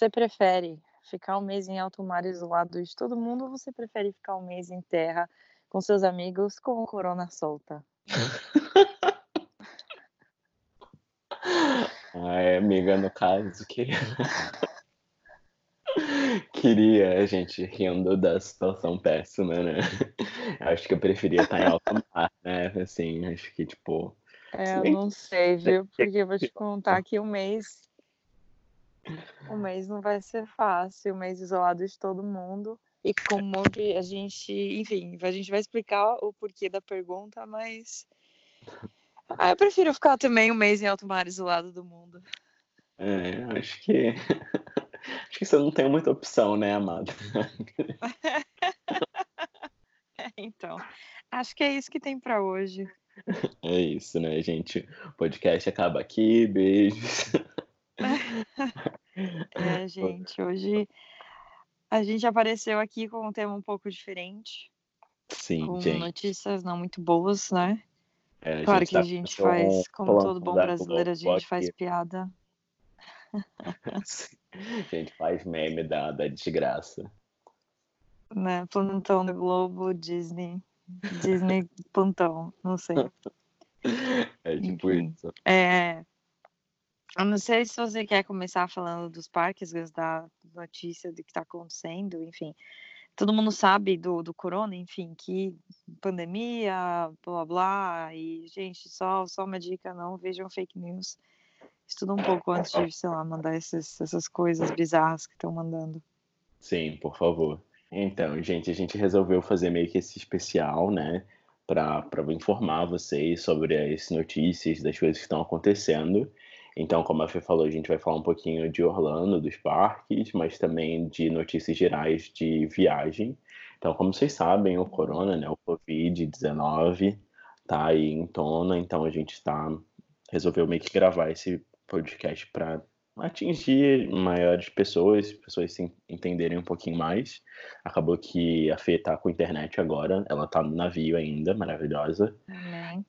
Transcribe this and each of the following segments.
você prefere ficar um mês em alto mar isolado de todo mundo ou você prefere ficar um mês em terra com seus amigos com o corona solta? Ai, amiga, no caso, que queria a gente rindo da situação péssima, né? Acho que eu preferia estar em alto mar, né? Assim, acho que, tipo. É, eu não sei, viu? Porque eu vou te contar que um mês. Um mês não vai ser fácil, um mês isolado de todo mundo. E como a gente. Enfim, a gente vai explicar o porquê da pergunta, mas. Ah, eu prefiro ficar também um mês em alto mar isolado do mundo. É, acho que. Acho que você não tem muita opção, né, amado? então, acho que é isso que tem para hoje. É isso, né, gente? O podcast acaba aqui. Beijos. É, gente, hoje a gente apareceu aqui com um tema um pouco diferente. Sim, com gente. notícias não muito boas, né? É, claro que a gente com um faz, como todo bom brasileiro, a gente faz piada. A gente faz meme da, da desgraça. né? Plantão do Globo, Disney, Disney plantão, não sei. É tipo Enfim. isso. É, eu não sei se você quer começar falando dos parques, da notícia do que está acontecendo, enfim. Todo mundo sabe do, do corona, enfim, que pandemia, blá blá, e gente, só, só uma dica, não vejam fake news. Estuda um pouco antes de, sei lá, mandar esses, essas coisas bizarras que estão mandando. Sim, por favor. Então, gente, a gente resolveu fazer meio que esse especial, né? Para informar vocês sobre as notícias das coisas que estão acontecendo. Então, como a Fê falou, a gente vai falar um pouquinho de Orlando, dos parques, mas também de notícias gerais de viagem. Então, como vocês sabem, o corona, né, o Covid-19, tá aí em tona, então a gente está resolveu meio que gravar esse podcast para atingir maiores pessoas, pessoas se entenderem um pouquinho mais. Acabou que a Fê tá com internet agora, ela tá no navio ainda, maravilhosa. Amém.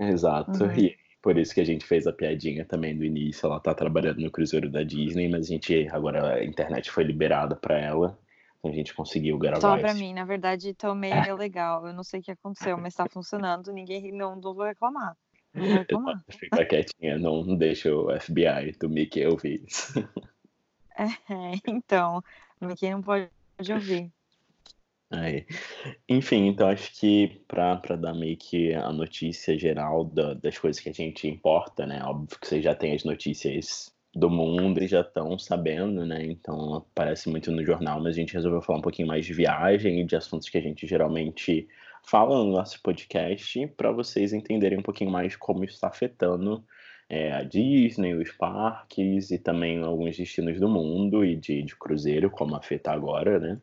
Exato. Uhum. E por isso que a gente fez a piadinha também do início. Ela tá trabalhando no cruzeiro da Disney, mas a gente agora a internet foi liberada para ela. Então a gente conseguiu gravar Só pra esse- mim, na verdade, tá meio ilegal. Eu não sei o que aconteceu, mas tá funcionando. Ninguém não, não vou reclamar. Não vou reclamar. Fica quietinha, não deixa o FBI do Mickey ouvir isso. É, então, quem não pode ouvir. Aí. Enfim, então acho que para dar meio que a notícia geral da- das coisas que a gente importa, né? Óbvio que vocês já têm as notícias do mundo e já estão sabendo, né? Então aparece muito no jornal, mas a gente resolveu falar um pouquinho mais de viagem e de assuntos que a gente geralmente fala no nosso podcast para vocês entenderem um pouquinho mais como isso está afetando é, a Disney, os parques e também alguns destinos do mundo e de, de cruzeiro, como afeta agora, né?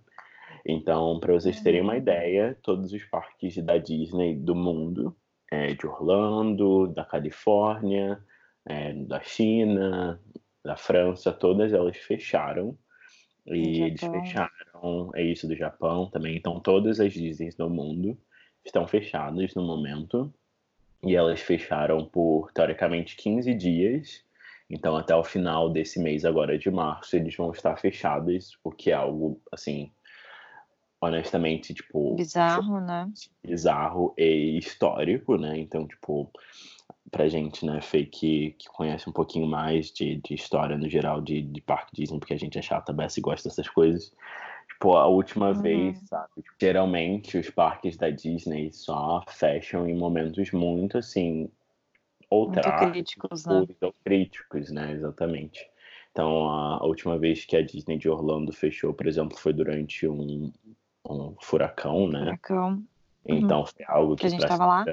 Então, para vocês terem uma ideia, todos os parques da Disney do mundo, é, de Orlando, da Califórnia, é, da China, da França, todas elas fecharam. E eles fecharam, é isso do Japão também. Então, todas as Disneys do mundo estão fechadas no momento. E elas fecharam por, teoricamente, 15 dias. Então, até o final desse mês agora de março, eles vão estar fechados, o que é algo, assim, honestamente, tipo, Bizarro, né? bizarro e histórico, né? Então, tipo, pra gente, né, Fê, que, que conhece um pouquinho mais de, de história no geral de, de Parque Disney, porque a gente é chata, Bessie gosta dessas coisas. Tipo, a última Uhum. vez, sabe? Tipo, geralmente os parques da Disney só fecham em momentos muito, assim, ou Muito trágicos, críticos, né? ou críticos, né? Exatamente. Então, a, a última vez que a Disney de Orlando fechou, por exemplo, foi durante um, um furacão, né? Furacão. Então foi algo que, Que a gente pra tava lá?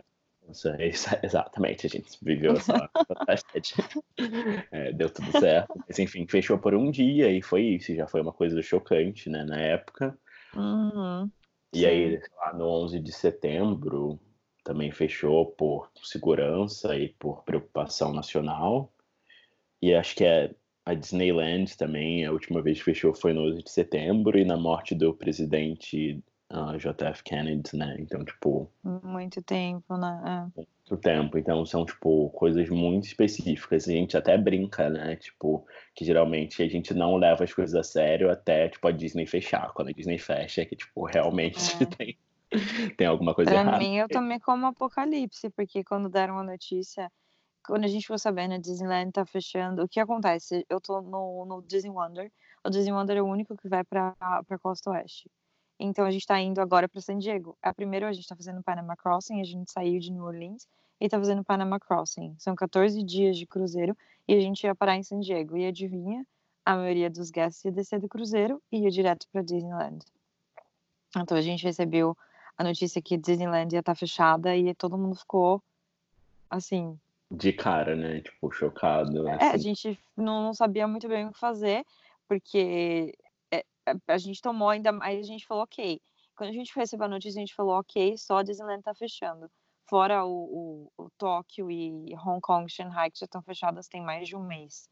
Exatamente, a gente viveu essa tragédia. É, deu tudo certo. Mas enfim, fechou por um dia e foi isso. Já foi uma coisa chocante, né, na época. Uhum. E aí, lá no 11 de setembro, também fechou por segurança e por preocupação nacional. E acho que é a Disneyland também, a última vez que fechou foi no 11 de setembro, e na morte do presidente uh, JF Kennedy, né? Então, tipo. Muito tempo, né? É. Muito tempo. Então, são, tipo, coisas muito específicas. A gente até brinca, né? Tipo, que geralmente a gente não leva as coisas a sério até, tipo, a Disney fechar. Quando a Disney fecha, é que, tipo, realmente é. tem, tem alguma coisa pra errada. Pra mim, eu tomei como apocalipse, porque quando deram a notícia quando a gente ficou sabendo a Disneyland tá fechando, o que acontece? Eu tô no, no Disney Wonder. O Disney Wonder é o único que vai para para Costa Oeste. Então a gente está indo agora para San Diego. A primeiro a gente está fazendo Panama Crossing, a gente saiu de New Orleans e está fazendo Panama Crossing. São 14 dias de cruzeiro e a gente ia parar em San Diego. E adivinha? A maioria dos guests ia descer do cruzeiro e ia direto para Disneyland. Então a gente recebeu a notícia que Disneyland ia estar tá fechada e todo mundo ficou assim, de cara, né? Tipo, chocado. É, a gente não, sabia muito bem o que fazer, porque é, a gente tomou ainda. Aí a gente falou, ok. Quando a gente recebeu a notícia, a gente falou, ok, só a Disneyland tá fechando. Fora o, o, o Tóquio e Hong Kong, Shanghai, que já estão fechadas tem mais de um mês.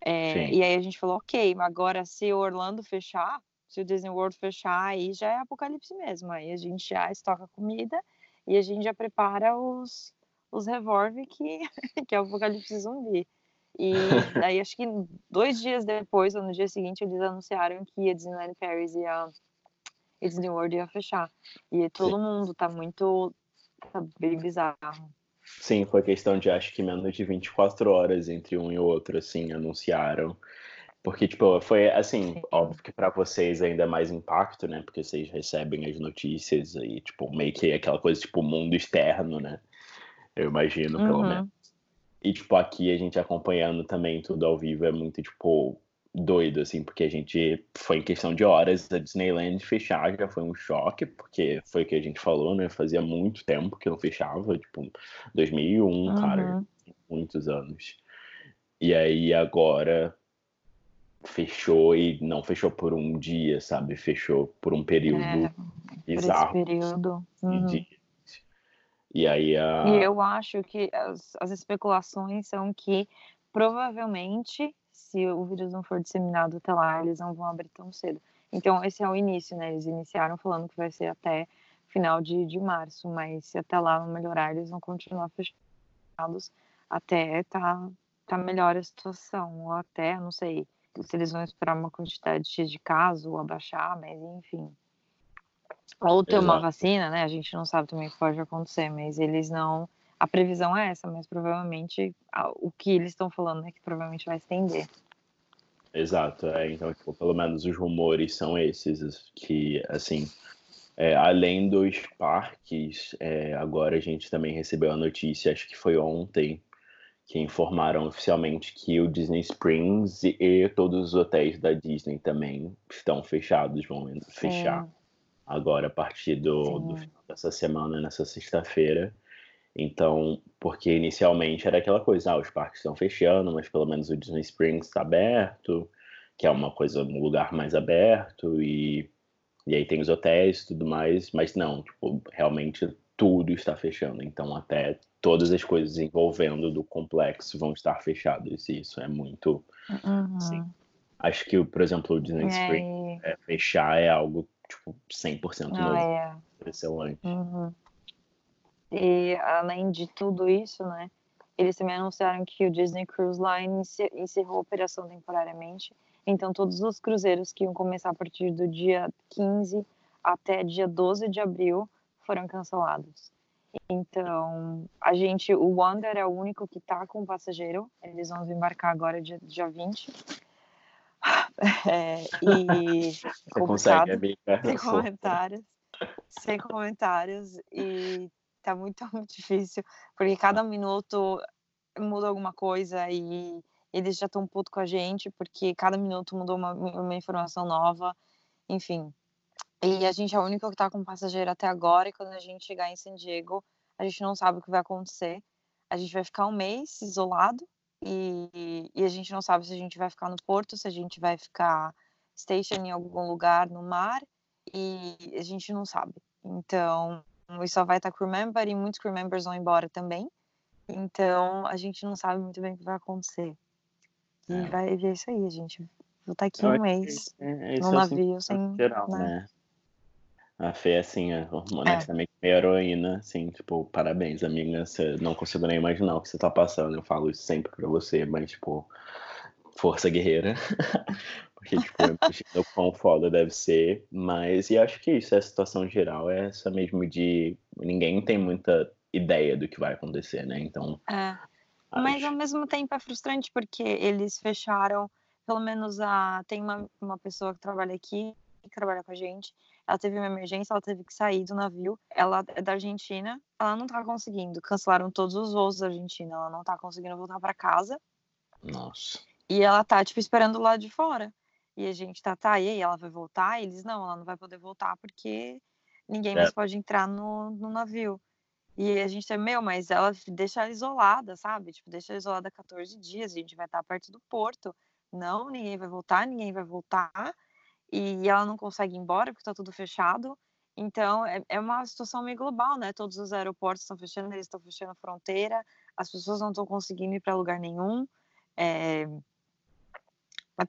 É, e aí a gente falou, ok, mas agora se o Orlando fechar, se o Disney World fechar, aí já é apocalipse mesmo. Aí a gente já estoca comida e a gente já prepara os, os Revolve, que, que é o Apocalipse Zumbi. E daí acho que dois dias depois, ou no dia seguinte, eles anunciaram que a Disneyland Paris e a Disney World ia fechar. E todo Sim. mundo tá muito. tá bem bizarro. Sim, foi questão de acho que menos de 24 horas entre um e outro, assim, anunciaram. Porque, tipo, foi assim, Sim. óbvio que para vocês ainda é mais impacto, né? Porque vocês recebem as notícias e, tipo, meio que aquela coisa, tipo, mundo externo, né? Eu imagino, pelo uhum. menos. E, tipo, aqui a gente acompanhando também tudo ao vivo é muito, tipo, doido, assim, porque a gente foi em questão de horas a Disneyland fechar já foi um choque, porque foi o que a gente falou, né? Fazia muito tempo que não fechava, tipo, 2001, uhum. cara, muitos anos. E aí agora fechou e não fechou por um dia, sabe? Fechou por um período é, bizarro. Por esse período. Uhum. De e aí a... E eu acho que as, as especulações são que provavelmente, se o vírus não for disseminado até lá, eles não vão abrir tão cedo. Então, esse é o início, né? Eles iniciaram falando que vai ser até final de, de março, mas se até lá não melhorar, eles vão continuar fechados até tá, tá melhor a situação, ou até, não sei, se eles vão esperar uma quantidade X de casos ou abaixar, mas enfim. Ou ter Exato. uma vacina, né? A gente não sabe também o que pode acontecer, mas eles não. A previsão é essa, mas provavelmente o que eles estão falando é que provavelmente vai estender. Exato, é, então, tipo, pelo menos os rumores são esses, que, assim, é, além dos parques, é, agora a gente também recebeu a notícia, acho que foi ontem, que informaram oficialmente que o Disney Springs e todos os hotéis da Disney também estão fechados, vão fechar agora a partir do, do final dessa semana, nessa sexta-feira. Então, porque inicialmente era aquela coisa, ah, os parques estão fechando, mas pelo menos o Disney Springs está aberto, que é uma coisa, um lugar mais aberto, e, e aí tem os hotéis e tudo mais, mas não, tipo, realmente tudo está fechando. Então, até todas as coisas envolvendo do complexo vão estar fechadas, e isso é muito. Uhum. Sim. Acho que, por exemplo, o Disney Springs é, fechar é algo tipo, 100% ah, novo. É. Excelente. Uhum. E além de tudo isso, né, eles também anunciaram que o Disney Cruise Line encerrou a operação temporariamente. Então, todos os cruzeiros que iam começar a partir do dia 15 até dia 12 de abril foram cancelados. Então, a gente, o Wonder é o único que está com passageiro. Eles vão embarcar agora dia, dia 20. É, e Você consegue, amiga. Sem comentários. sem comentários. E tá muito, muito difícil, porque cada minuto muda alguma coisa e eles já estão puto com a gente, porque cada minuto mudou uma, uma informação nova, enfim. E a gente é a única que tá com passageiro até agora, e quando a gente chegar em San Diego, a gente não sabe o que vai acontecer. A gente vai ficar um mês isolado, e, e, a gente não sabe se a gente vai ficar no porto, se a gente vai ficar station em algum lugar no mar, e a gente não sabe. Então, isso só vai estar crew member e muitos crew members vão embora também. Então, a gente não sabe muito bem o que vai acontecer. E é. vai ver isso aí, a gente. Vou estar aqui Eu um mês é, no é navio sem. Geral, né? né? A Fê, assim, é honestamente é. meio heroína, assim, tipo, parabéns, amiga. Você não consigo nem imaginar o que você tá passando. Eu falo isso sempre pra você, mas, tipo, força guerreira. Porque, tipo, eu imagino o quão foda deve ser. Mas, e acho que isso, é a situação geral é essa mesmo de ninguém tem muita ideia do que vai acontecer, né? Então. É. Mas ao mesmo tempo é frustrante porque eles fecharam, pelo menos a. Tem uma, uma pessoa que trabalha aqui, que trabalha com a gente. Ela teve uma emergência, ela teve que sair do navio. Ela é da Argentina, ela não tá conseguindo. Cancelaram todos os voos da Argentina, ela não tá conseguindo voltar para casa. Nossa. E ela tá, tipo, esperando lá de fora. E a gente tá, tá, e aí ela vai voltar? E eles, não, ela não vai poder voltar porque ninguém é. mais pode entrar no, no navio. E a gente é, meu, mas ela deixa ela isolada, sabe? Tipo, deixa ela isolada 14 dias, a gente vai estar perto do porto. Não, ninguém vai voltar, ninguém vai voltar. E ela não consegue ir embora porque tá tudo fechado. Então, é, é uma situação meio global, né? Todos os aeroportos estão fechando, eles estão fechando a fronteira, as pessoas não estão conseguindo ir para lugar nenhum. É,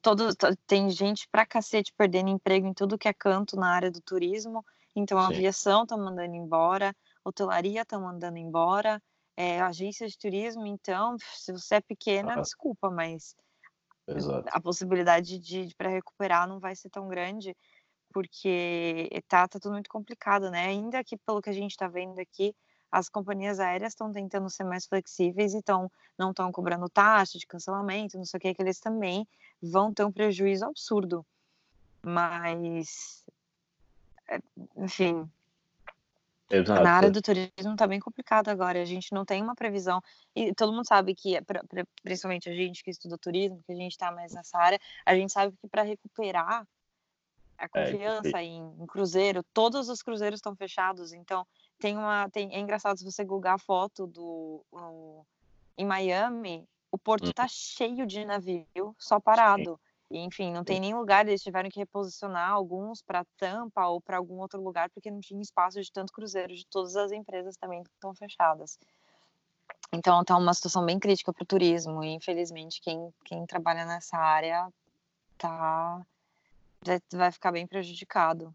Todo, tem gente pra cacete perdendo emprego em tudo que é canto na área do turismo. Então, a Sim. aviação tá mandando embora, hotelaria tá mandando embora, é, agência de turismo. Então, se você é pequena, ah. desculpa, mas Exato. a possibilidade de, de para recuperar não vai ser tão grande, porque tá, tá tudo muito complicado, né? Ainda que pelo que a gente está vendo aqui, as companhias aéreas estão tentando ser mais flexíveis e não estão cobrando taxa de cancelamento, não sei o que, que eles também vão ter um prejuízo absurdo. Mas, é, enfim, Exato. na área do turismo está bem complicado agora. A gente não tem uma previsão. E todo mundo sabe que, é principalmente a gente que estuda turismo, que a gente está mais nessa área, a gente sabe que para recuperar a é, confiança é, em, em, cruzeiro, todos os cruzeiros estão fechados. Então, tem uma. Tem, é engraçado se você googar a foto do. Um, em Miami, o porto está hum. cheio de navio só parado. E, enfim, não tem nem lugar, eles tiveram que reposicionar alguns para Tampa ou para algum outro lugar, porque não tinha espaço de tanto cruzeiro, de todas as empresas também estão fechadas. Então, tá uma situação bem crítica para o turismo, e infelizmente quem, quem trabalha nessa área tá vai, vai ficar bem prejudicado.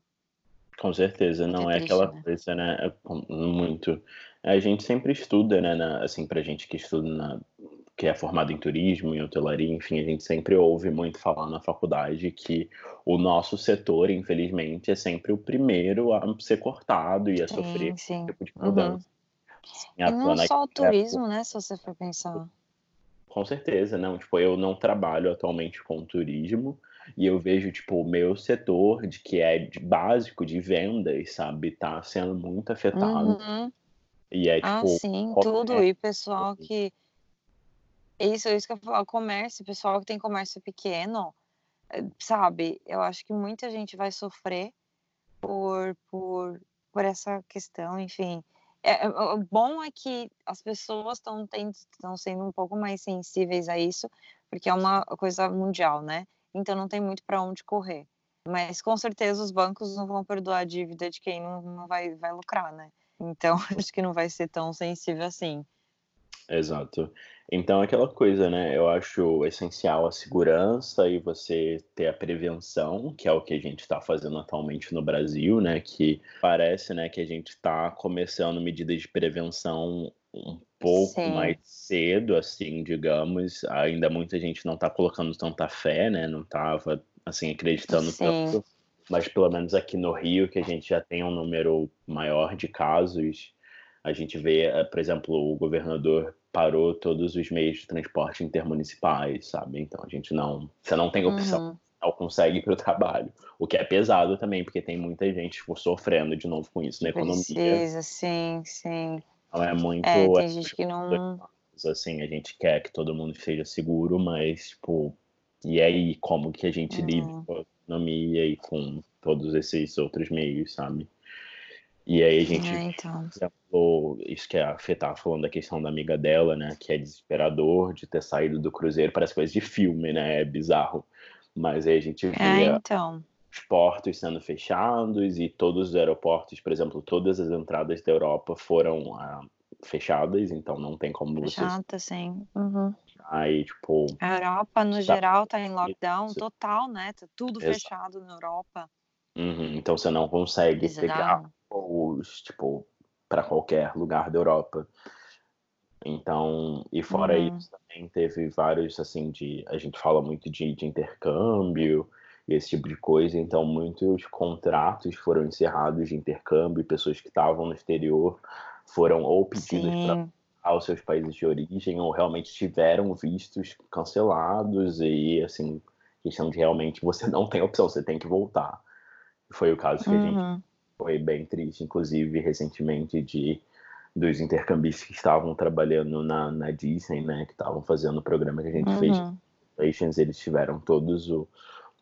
Com certeza, não é, aquela né? coisa, né? É muito. A gente sempre estuda, né? Na, assim, pra gente que estuda na, que é formado em turismo, em hotelaria, enfim, a gente sempre ouve muito falar na faculdade que o nosso setor, infelizmente, é sempre o primeiro a ser cortado e a sim, sofrer sim. tipo de mudança. Uhum. Assim, e não só o turismo, né, se você for pensar. Com certeza, não. Tipo, eu não trabalho atualmente com turismo e eu vejo, tipo, o meu setor, de que é de básico de vendas, sabe, tá sendo muito afetado. Uhum. E é, ah, tipo... Ah, sim, tudo. E pessoal que isso, isso que eu falo, comércio, pessoal que tem comércio pequeno, eh, sabe? Eu acho que muita gente vai sofrer por, por, por essa questão, enfim. É, é o bom é que as pessoas estão sendo um pouco mais sensíveis a isso, porque é uma coisa mundial, né? Então não tem muito para onde correr. Mas com certeza os bancos não vão perdoar a dívida de quem não, não vai, vai lucrar, né? Então acho que não vai ser tão sensível assim. Exato. Então, aquela coisa, né? Eu acho essencial a segurança e você ter a prevenção, que é o que a gente está fazendo atualmente no Brasil, né? Que parece, né, que a gente está começando medidas de prevenção um pouco Sim. mais cedo, assim, digamos. Ainda muita gente não está colocando tanta fé, né? Não estava, assim, acreditando Sim. tanto. Mas pelo menos aqui no Rio, que a gente já tem um número maior de casos, a gente vê, eh, por exemplo, o governador parou todos os meios de transporte intermunicipais, sabe? Então a gente não, você não tem opção, uhum. não consegue ir para o trabalho, o que é pesado também, porque tem muita gente tipo, sofrendo de novo com isso na economia. Precisa, sim, sim. Então é muito. É, tem gente que não. Assim, a gente quer que todo mundo seja seguro, mas tipo, e aí como que a gente uhum. lida com a economia e com todos esses outros meios, sabe? E aí a gente, é, então. exemplo, isso que a Fê tava falando da questão da amiga dela, né, que é desesperador de ter saído do cruzeiro, parece coisa de filme, né, é bizarro. Mas aí a gente vê é, então. os portos sendo fechados e todos os aeroportos, por exemplo, todas as entradas da Europa foram ah, fechadas, então não tem como você... Fechada, sim. Uhum. Aí, tipo... A Europa, no tá... geral, tá em lockdown total, né, tá tudo Exato. fechado na Europa. Uhum, então você não consegue Bizarro. pegar voos, tipo, para qualquer lugar da Europa. Então, e fora Uhum. isso, também teve vários, assim, de. A gente fala muito de, de intercâmbio e esse tipo de coisa, então muitos contratos foram encerrados de intercâmbio, e pessoas que estavam no exterior foram ou pedidas para aos seus países de origem ou realmente tiveram vistos cancelados e assim questão de realmente você não tem opção você tem que voltar foi o caso que a gente Uhum. Foi bem triste inclusive recentemente de dos intercambistas que estavam trabalhando na, na Disney né que estavam fazendo o programa que a gente fez Uhum. Relations, eles tiveram todos o,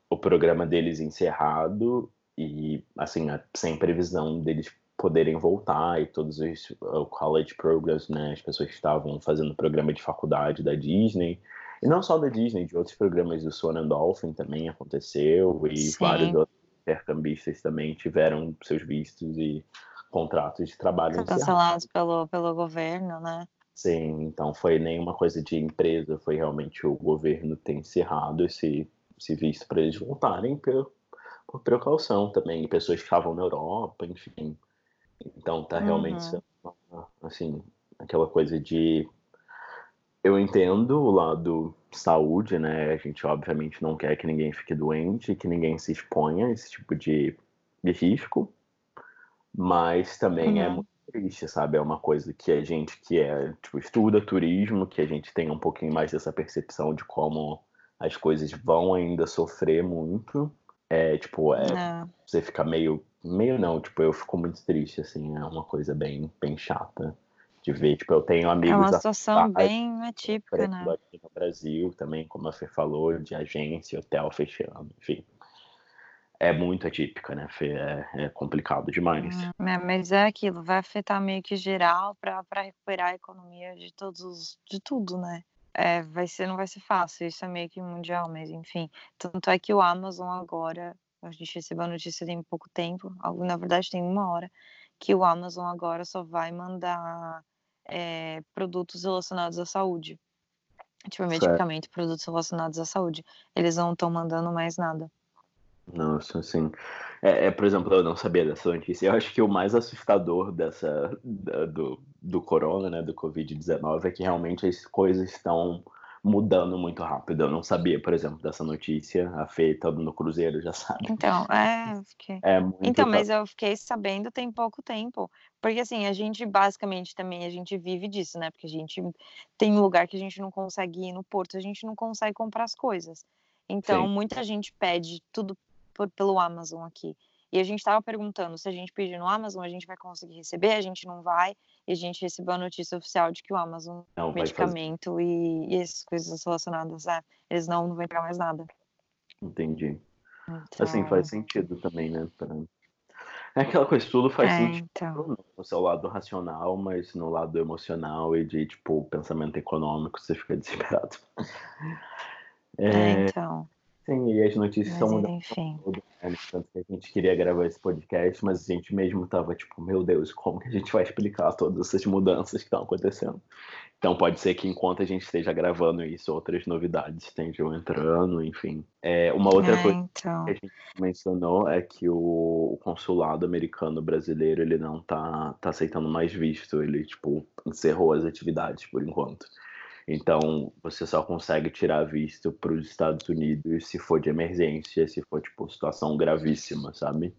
o programa deles encerrado e assim sem previsão deles poderem voltar e todos os uh, college programs, né, as pessoas que estavam fazendo programa de faculdade da Disney e não só da Disney, de outros programas do Swan and Dolphin também aconteceu e Sim. vários outros intercambistas também tiveram seus vistos e contratos de trabalho. Cancelados pelo, pelo governo, né? Sim, então foi nenhuma coisa de empresa, foi realmente o governo ter encerrado esse, esse visto para eles voltarem por, por precaução também, e pessoas que estavam na Europa, enfim. Então tá realmente Uhum. assim, aquela coisa de. Eu entendo o lado saúde, né? A gente obviamente não quer que ninguém fique doente, que ninguém se exponha a esse tipo de, de risco, mas também é Uhum. muito triste, sabe? É uma coisa que a gente que é, tipo, estuda turismo, que a gente tem um pouquinho mais dessa percepção de como as coisas vão ainda sofrer muito. É, tipo, é, É. você fica meio, meio não, tipo, eu fico muito triste, assim, é uma coisa bem, bem chata de ver. Tipo, eu tenho É amigos uma situação afastados, bem atípica, né? aqui no Brasil também, como a Fê falou, de agência, hotel fechando, enfim. É muito atípica, né, Fê? É, é complicado demais. É, mas é aquilo, vai afetar meio que geral para recuperar a economia de todos os, de tudo, né? É, vai ser, não vai ser fácil, isso é meio que mundial, mas enfim. Tanto é que o Amazon agora, a gente recebeu a notícia tem pouco tempo, na verdade tem uma hora, que o Amazon agora só vai mandar é, produtos relacionados à saúde. Tipo, Certo. medicamento, produtos relacionados à saúde. Eles não estão mandando mais nada. Nossa, assim. É, é, por exemplo, eu não sabia dessa notícia. Eu acho que o mais assustador dessa da- do, do corona, né, do Covid-19, é que realmente as coisas estão mudando muito rápido. Eu não sabia, por exemplo, dessa notícia. A Fê estando no Cruzeiro já sabe. Então, é, eu fiquei. É muito. Então, mas eu fiquei sabendo tem pouco tempo. Porque assim, a gente basicamente também a gente vive disso, né? Porque a gente tem um lugar que a gente não consegue ir no porto, a gente não consegue comprar as coisas. Então, Sim. muita gente pede tudo por- pelo Amazon aqui. E a gente estava perguntando se a gente pedir no Amazon, a gente vai conseguir receber, a gente não vai. E a gente recebeu a notícia oficial de que o Amazon, Não medicamento e, e essas coisas relacionadas eles não, não vão entregar mais nada. Entendi. Então, Assim, faz sentido também, né? pra- É aquela coisa, tudo faz É, sentido então. no seu lado racional, mas no lado emocional e de, tipo, pensamento econômico, você fica desesperado. É, É, então. Sim, e as notícias Mas estão mudando enfim. né? Tanto que a gente queria gravar esse podcast, mas a gente mesmo tava tipo, meu Deus, como que a gente vai explicar todas essas mudanças que estão acontecendo? Então pode ser que enquanto a gente esteja gravando isso, outras novidades estejam entrando, enfim. É, uma outra É, coisa então. que a gente mencionou é que o, o consulado americano brasileiro ele não tá, tá aceitando mais visto, ele tipo encerrou as atividades por enquanto. Então você só consegue tirar visto para os Estados Unidos se for de emergência, se for tipo situação gravíssima, sabe?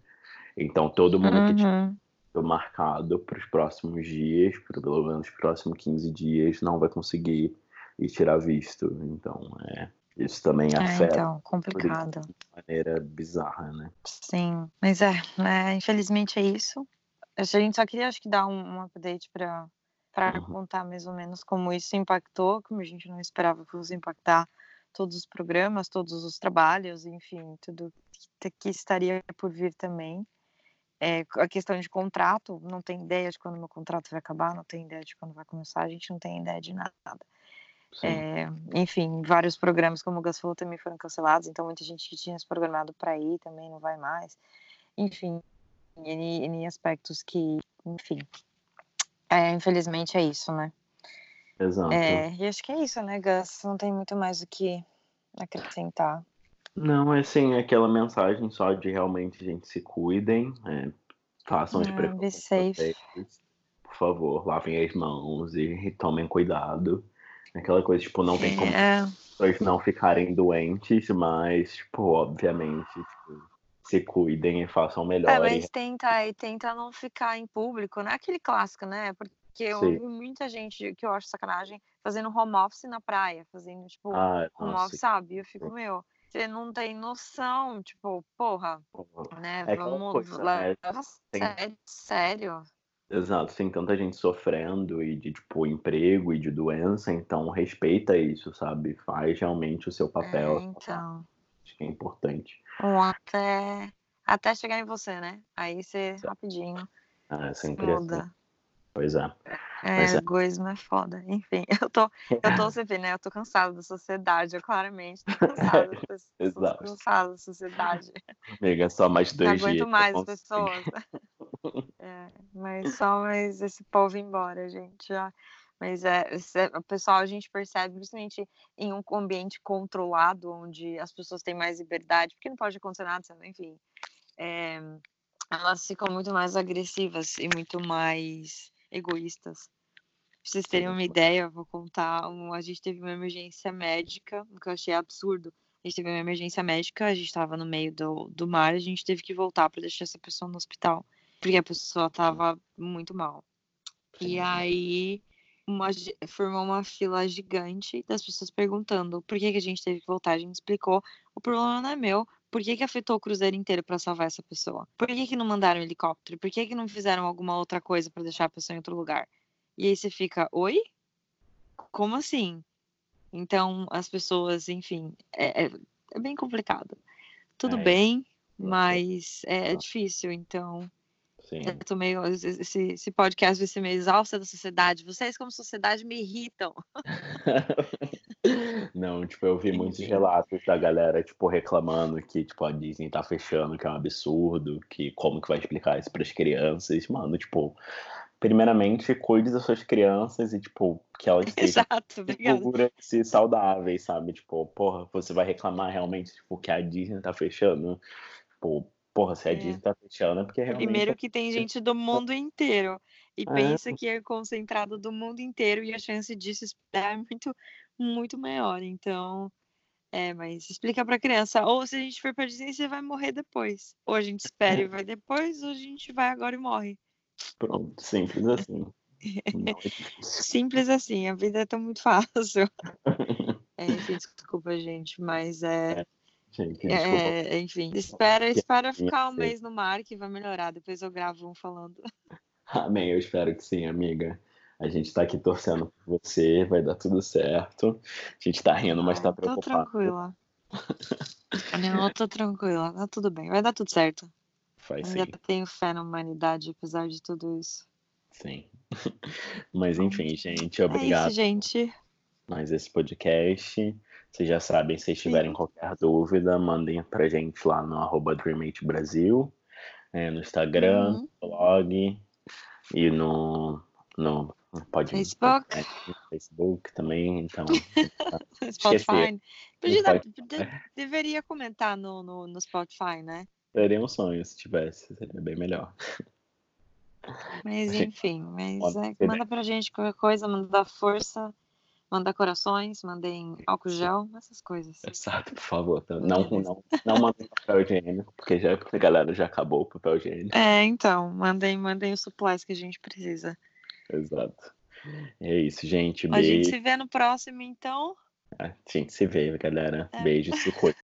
Então todo mundo que Uhum. tiver marcado para os próximos dias, pelo menos os próximos 15 dias, não vai conseguir ir tirar visto. Então é isso também É, afeta então, complicado. de maneira bizarra, né? Sim, mas é, né, infelizmente é isso. A gente só queria, acho que, dar um, um update para para Uhum. contar mais ou menos como isso impactou, como a gente não esperava que fosse impactar todos os programas, todos os trabalhos, enfim, tudo que, estaria por vir também. É, a questão de contrato, não tem ideia de quando meu contrato vai acabar, não tem ideia de quando vai começar, a gente não tem ideia de nada. É, enfim, vários programas, como o Gus falou, também foram cancelados, então muita gente que tinha se programado para ir também não vai mais. Enfim, em aspectos que, enfim, é, infelizmente é isso, né? Exato. É, e acho que é isso, né, Gus? Não tem muito mais o que acrescentar. Não, é assim, aquela mensagem só de realmente, gente, se cuidem, é, façam as Ah, precauções por favor, lavem as mãos e, e tomem cuidado. Aquela coisa, tipo, não tem como É, as pessoas não ficarem doentes, mas, tipo, obviamente, tipo, se cuidem e façam é, melhor. E, mas tenta e tenta não ficar em público, né? Aquele clássico, né? Porque eu sim. ouvi muita gente que eu acho sacanagem fazendo home office na praia, fazendo, tipo, Ah, home nossa, office, sabe? Eu fico, meu, você não tem noção, tipo, porra, né? é Vamos coisa, leva né? Tem, sério, sério. exato, tem tanta gente sofrendo e de, tipo, emprego e de doença, então respeita isso, sabe? Faz realmente o seu É, papel, parte, então. acho que é importante. Ou até até chegar em você, né? Aí você Certo. rapidinho É se sempre assim, muda. pois é. É, é, egoísmo é foda. Enfim, eu tô, eu tô, você vê, né? Eu tô cansada da sociedade, eu claramente tô cansada tô exausto. cansada da sociedade. Amiga, só mais Não dois aguento dias eu mais as consigo. pessoas. É, mas só mais esse povo embora, gente. Já. Mas é, o pessoal a gente percebe, principalmente em um ambiente controlado, onde as pessoas têm mais liberdade, porque não pode acontecer nada, enfim. é, elas ficam muito mais agressivas e muito mais egoístas. Pra vocês terem uma ideia, eu vou contar. um- a gente teve uma emergência médica, o que eu achei absurdo. A gente teve uma emergência médica, a gente estava no meio do, do mar, a gente teve que voltar para deixar essa pessoa no hospital, porque a pessoa estava muito mal. E aí uma formou uma fila gigante das pessoas perguntando por que, que a gente teve que voltar. A gente explicou, o problema não é meu. Por que, que afetou o cruzeiro inteiro para salvar essa pessoa? Por que, que não mandaram um helicóptero? Por que, que não fizeram alguma outra coisa para deixar a pessoa em outro lugar? E aí você fica, oi? Como assim? Então, as pessoas, enfim, é, é, é bem complicado. Tudo É, bem, mas é, é difícil. Então, Sim. eu tô meio. Esse, esse podcast vai ser meio exausta da sociedade. Vocês, como sociedade, me irritam. Não, tipo, eu vi muitos relatos da galera, tipo, reclamando que, tipo, a Disney tá fechando, que é um absurdo, que como que vai explicar isso pras crianças, mano, tipo, primeiramente, cuide das suas crianças e, tipo, que elas obrigada. seguras e saudáveis, sabe? Tipo, porra, você vai reclamar realmente, tipo, que a Disney tá fechando? Tipo, porra, se a É. Disney tá fechando é porque realmente... Primeiro que tem gente do mundo inteiro e É. pensa que é concentrado do mundo inteiro e a chance disso é muito, muito maior. Então, é, mas explica pra criança, ou se a gente for pra Disney, você vai morrer depois. Ou a gente espera e vai depois, ou a gente vai agora e morre. Pronto, simples assim. Não é. Simples assim, a vida é tão muito fácil. É, enfim, desculpa, gente, mas é, Gente, desculpa. é, enfim, espera, espera ficar um mês no mar que vai melhorar. Depois eu gravo um falando. Amém, eu espero que sim, amiga. A gente tá aqui torcendo por você, vai dar tudo certo. A gente tá rindo, mas tá Ai, tô preocupado. tranquila. Não, eu tô tranquila, tá tudo bem, vai dar tudo certo. Faz Ainda sim, tenho fé na humanidade, apesar de tudo isso. sim. Mas enfim, gente, É obrigado isso, gente. mais esse podcast. Vocês já sabem, se tiverem Sim. qualquer dúvida, mandem pra gente lá no arroba Brasil, é, no Instagram, Uhum. no blog e no, no pode, Facebook. é, no Facebook também, então. Spotify. Podia dar- deveria comentar no, no, no Spotify, né? Seria um sonho se tivesse, seria bem melhor. Mas enfim, mas é, ser, manda pra gente qualquer coisa, manda força, manda corações, mandem álcool gel, essas coisas. Exato, por favor. Não, Beleza. não, não mandem papel higiênico, porque já a galera já acabou o papel higiênico. É, então, mandem, mandem os supplies que a gente precisa. Exato. É isso, gente. A gente se vê no próximo, então. A gente se vê, galera. É. Beijo, se cuida.